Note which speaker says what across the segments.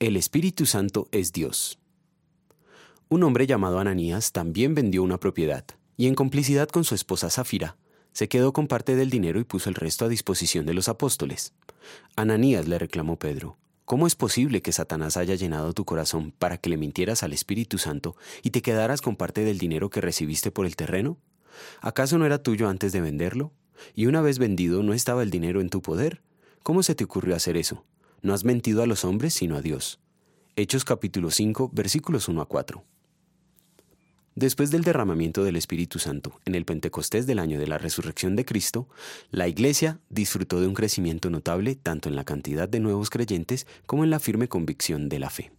Speaker 1: El Espíritu Santo es Dios. Un hombre llamado Ananías también vendió una propiedad, y en complicidad con su esposa Zafira, se quedó con parte del dinero y puso el resto a disposición de los apóstoles. Ananías le reclamó Pedro, ¿cómo es posible que Satanás haya llenado tu corazón para que le mintieras al Espíritu Santo y te quedaras con parte del dinero que recibiste por el terreno? ¿Acaso no era tuyo antes de venderlo? Y una vez vendido, ¿no estaba el dinero en tu poder? ¿Cómo se te ocurrió hacer eso? No has mentido a los hombres, sino a Dios. Hechos capítulo 5, versículos 1 a 4. Después del derramamiento del Espíritu Santo en el Pentecostés del año de la resurrección de Cristo, la Iglesia disfrutó de un crecimiento notable tanto en la cantidad de nuevos creyentes como en la firme convicción de la fe.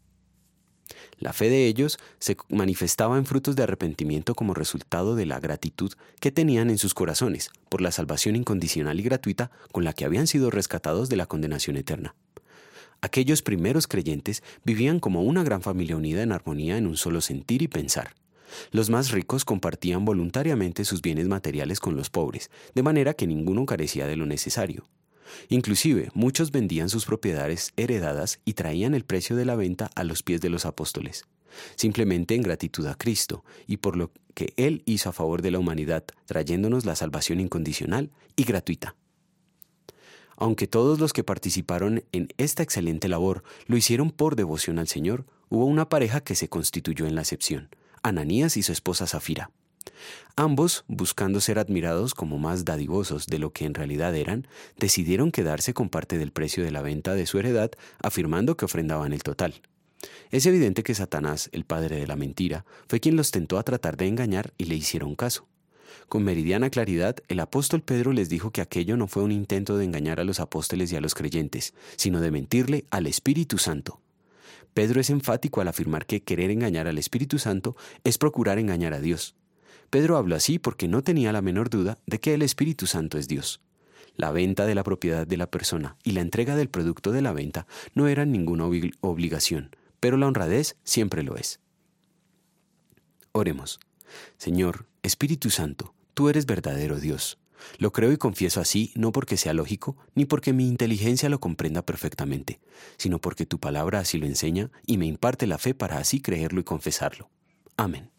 Speaker 1: La fe de ellos se manifestaba en frutos de arrepentimiento como resultado de la gratitud que tenían en sus corazones por la salvación incondicional y gratuita con la que habían sido rescatados de la condenación eterna. Aquellos primeros creyentes vivían como una gran familia unida en armonía en un solo sentir y pensar. Los más ricos compartían voluntariamente sus bienes materiales con los pobres, de manera que ninguno carecía de lo necesario. Inclusive muchos vendían sus propiedades heredadas y traían el precio de la venta a los pies de los apóstoles, simplemente en gratitud a Cristo y por lo que Él hizo a favor de la humanidad, trayéndonos la salvación incondicional y gratuita. Aunque todos los que participaron en esta excelente labor lo hicieron por devoción al Señor, hubo una pareja que se constituyó en la excepción, Ananías y su esposa Zafira. Ambos, buscando ser admirados como más dadivosos de lo que en realidad eran, decidieron quedarse con parte del precio de la venta de su heredad, afirmando que ofrendaban el total. Es evidente que Satanás, el padre de la mentira, fue quien los tentó a tratar de engañar y le hicieron caso. Con meridiana claridad, el apóstol Pedro les dijo que aquello no fue un intento de engañar a los apóstoles y a los creyentes, sino de mentirle al Espíritu Santo. Pedro es enfático al afirmar que querer engañar al Espíritu Santo es procurar engañar a Dios. Pedro habló así porque no tenía la menor duda de que el Espíritu Santo es Dios. La venta de la propiedad de la persona y la entrega del producto de la venta no eran ninguna obligación, pero la honradez siempre lo es. Oremos. Señor, Espíritu Santo, tú eres verdadero Dios. Lo creo y confieso así no porque sea lógico, ni porque mi inteligencia lo comprenda perfectamente, sino porque tu palabra así lo enseña y me imparte la fe para así creerlo y confesarlo. Amén.